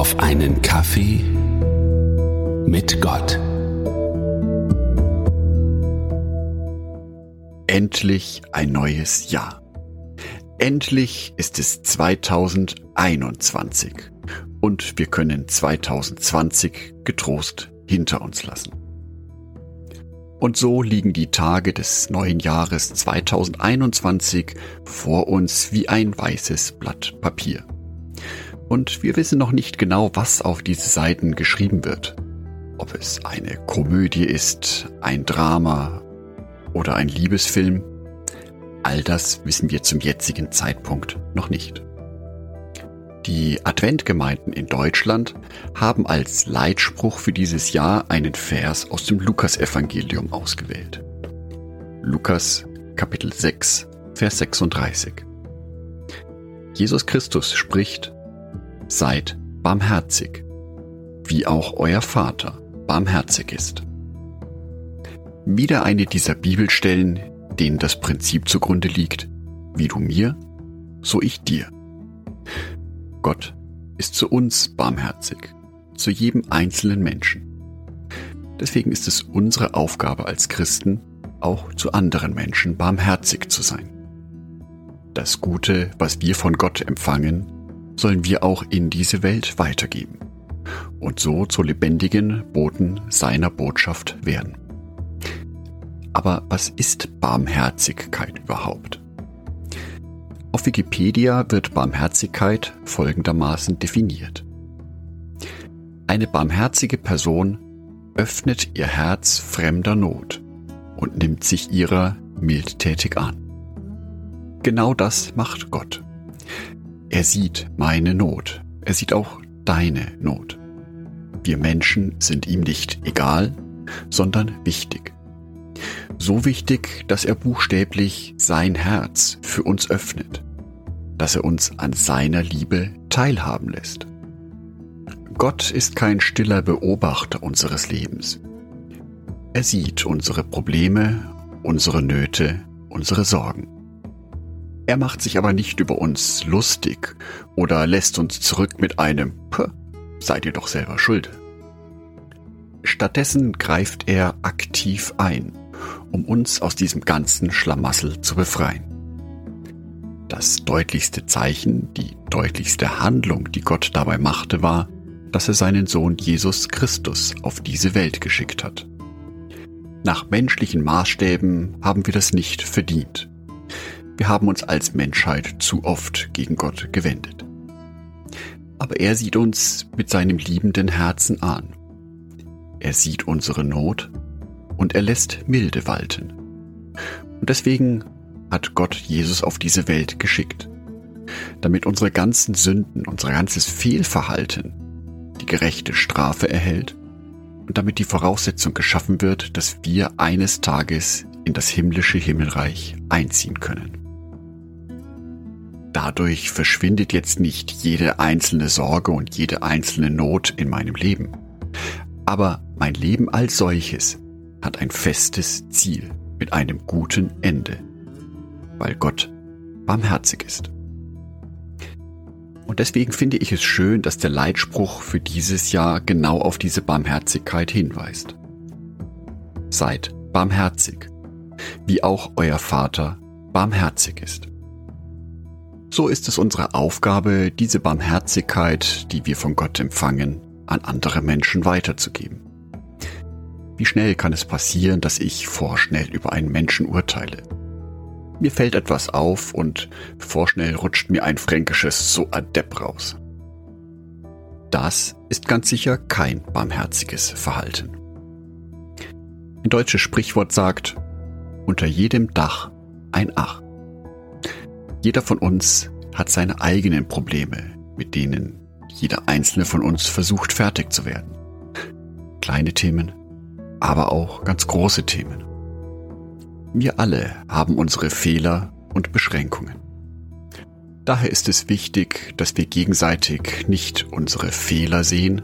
auf einen Kaffee mit Gott. Endlich ein neues Jahr. Endlich ist es 2021 und wir können 2020 getrost hinter uns lassen. Und so liegen die Tage des neuen Jahres 2021 vor uns wie ein weißes Blatt Papier. Und wir wissen noch nicht genau, was auf diese Seiten geschrieben wird. Ob es eine Komödie ist, ein Drama oder ein Liebesfilm. All das wissen wir zum jetzigen Zeitpunkt noch nicht. Die Adventgemeinden in Deutschland haben als Leitspruch für dieses Jahr einen Vers aus dem Lukasevangelium ausgewählt. Lukas Kapitel 6, Vers 36. Jesus Christus spricht, Seid barmherzig, wie auch euer Vater barmherzig ist. Wieder eine dieser Bibelstellen, denen das Prinzip zugrunde liegt, wie du mir, so ich dir. Gott ist zu uns barmherzig, zu jedem einzelnen Menschen. Deswegen ist es unsere Aufgabe als Christen, auch zu anderen Menschen barmherzig zu sein. Das Gute, was wir von Gott empfangen, sollen wir auch in diese Welt weitergeben und so zu lebendigen Boten seiner Botschaft werden. Aber was ist Barmherzigkeit überhaupt? Auf Wikipedia wird Barmherzigkeit folgendermaßen definiert. Eine barmherzige Person öffnet ihr Herz fremder Not und nimmt sich ihrer mildtätig an. Genau das macht Gott. Er sieht meine Not. Er sieht auch deine Not. Wir Menschen sind ihm nicht egal, sondern wichtig. So wichtig, dass er buchstäblich sein Herz für uns öffnet, dass er uns an seiner Liebe teilhaben lässt. Gott ist kein stiller Beobachter unseres Lebens. Er sieht unsere Probleme, unsere Nöte, unsere Sorgen. Er macht sich aber nicht über uns lustig oder lässt uns zurück mit einem seid ihr doch selber schuld. Stattdessen greift er aktiv ein um uns aus diesem ganzen Schlamassel zu befreien. Das deutlichste Zeichen, die deutlichste Handlung, die Gott dabei machte, war, dass er seinen Sohn Jesus Christus auf diese Welt geschickt hat. Nach menschlichen Maßstäben haben wir das nicht verdient. Wir haben uns als Menschheit zu oft gegen Gott gewendet. Aber er sieht uns mit seinem liebenden Herzen an. Er sieht unsere Not und er lässt Milde walten. Und deswegen hat Gott Jesus auf diese Welt geschickt, damit unsere ganzen Sünden, unser ganzes Fehlverhalten die gerechte Strafe erhält und damit die Voraussetzung geschaffen wird, dass wir eines Tages in das himmlische Himmelreich einziehen können. Dadurch verschwindet jetzt nicht jede einzelne Sorge und jede einzelne Not in meinem Leben. Aber mein Leben als solches hat ein festes Ziel mit einem guten Ende, weil Gott barmherzig ist. Und deswegen finde ich es schön, dass der Leitspruch für dieses Jahr genau auf diese Barmherzigkeit hinweist. Seid barmherzig, wie auch euer Vater barmherzig ist. So ist es unsere Aufgabe, diese Barmherzigkeit, die wir von Gott empfangen, an andere Menschen weiterzugeben. Wie schnell kann es passieren, dass ich vorschnell über einen Menschen urteile? Mir fällt etwas auf und vorschnell rutscht mir ein fränkisches so adept raus. Das ist ganz sicher kein barmherziges Verhalten. Ein deutsches Sprichwort sagt, unter jedem Dach ein Ach. Jeder von uns hat seine eigenen Probleme, mit denen jeder einzelne von uns versucht fertig zu werden. Kleine Themen, aber auch ganz große Themen. Wir alle haben unsere Fehler und Beschränkungen. Daher ist es wichtig, dass wir gegenseitig nicht unsere Fehler sehen,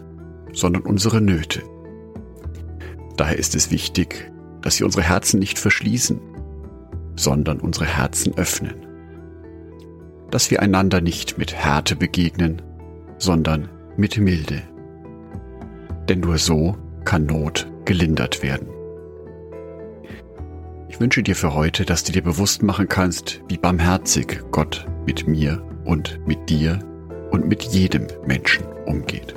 sondern unsere Nöte. Daher ist es wichtig, dass wir unsere Herzen nicht verschließen, sondern unsere Herzen öffnen. Dass wir einander nicht mit Härte begegnen, sondern mit Milde. Denn nur so kann Not gelindert werden. Ich wünsche dir für heute, dass du dir bewusst machen kannst, wie barmherzig Gott mit mir und mit dir und mit jedem Menschen umgeht.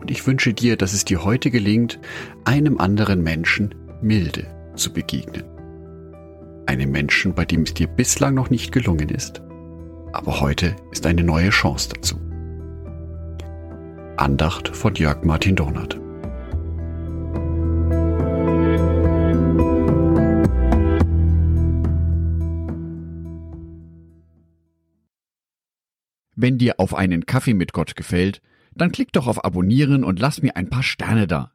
Und ich wünsche dir, dass es dir heute gelingt, einem anderen Menschen milde zu begegnen. Einem Menschen, bei dem es dir bislang noch nicht gelungen ist, aber heute ist eine neue Chance dazu. Andacht von Jörg Martin Donat. Wenn dir auf einen Kaffee mit Gott gefällt, dann klick doch auf Abonnieren und lass mir ein paar Sterne da.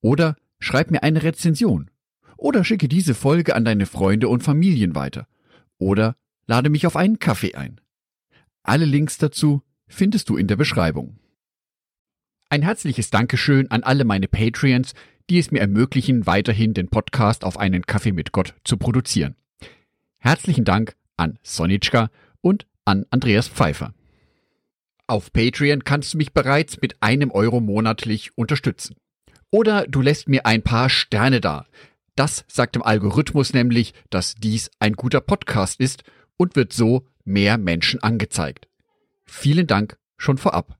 Oder schreib mir eine Rezension. Oder schicke diese Folge an deine Freunde und Familien weiter. Oder lade mich auf einen Kaffee ein. Alle Links dazu findest du in der Beschreibung. Ein herzliches Dankeschön an alle meine Patreons, die es mir ermöglichen, weiterhin den Podcast auf einen Kaffee mit Gott zu produzieren. Herzlichen Dank an Sonitschka und an Andreas Pfeiffer. Auf Patreon kannst du mich bereits mit einem Euro monatlich unterstützen. Oder du lässt mir ein paar Sterne da. Das sagt dem Algorithmus nämlich, dass dies ein guter Podcast ist und wird so mehr Menschen angezeigt. Vielen Dank schon vorab.